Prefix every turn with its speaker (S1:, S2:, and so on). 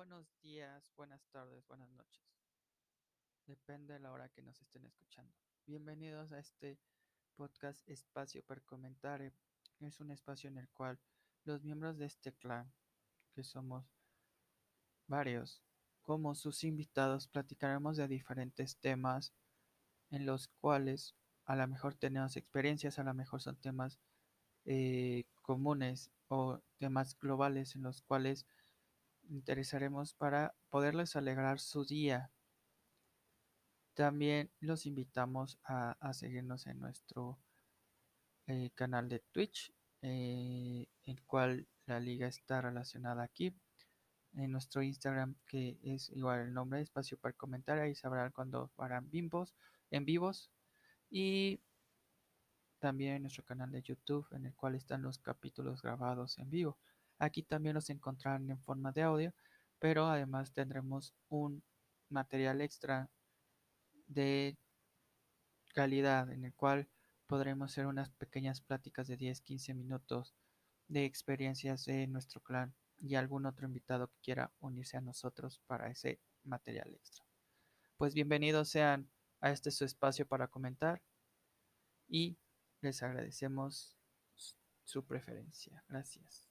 S1: buenos días, buenas tardes, buenas noches. Depende de la hora que nos estén escuchando. Bienvenidos a este podcast Espacio per Comentare. Es un espacio en el cual los miembros de este clan, que somos varios, como sus invitados, platicaremos de diferentes temas en los cuales a lo mejor tenemos experiencias, a lo mejor son temas eh, comunes o temas globales en los cuales interesaremos para poderles alegrar su día. También los invitamos a, seguirnos en nuestro eh, canal de Twitch, eh, el cual la liga está relacionada aquí. En nuestro Instagram, que es igual el nombre, espacio para comentar, ahí sabrán cuando harán bimbos en vivos. Y también en nuestro canal de YouTube, en el cual están los capítulos grabados en vivo. Aquí también los encontrarán en forma de audio, pero además tendremos un material extra de calidad en el cual podremos hacer unas pequeñas pláticas de 10-15 minutos de experiencias de nuestro clan y algún otro invitado que quiera unirse a nosotros para ese material extra. Pues bienvenidos sean a este su espacio para comentar y les agradecemos su preferencia. Gracias.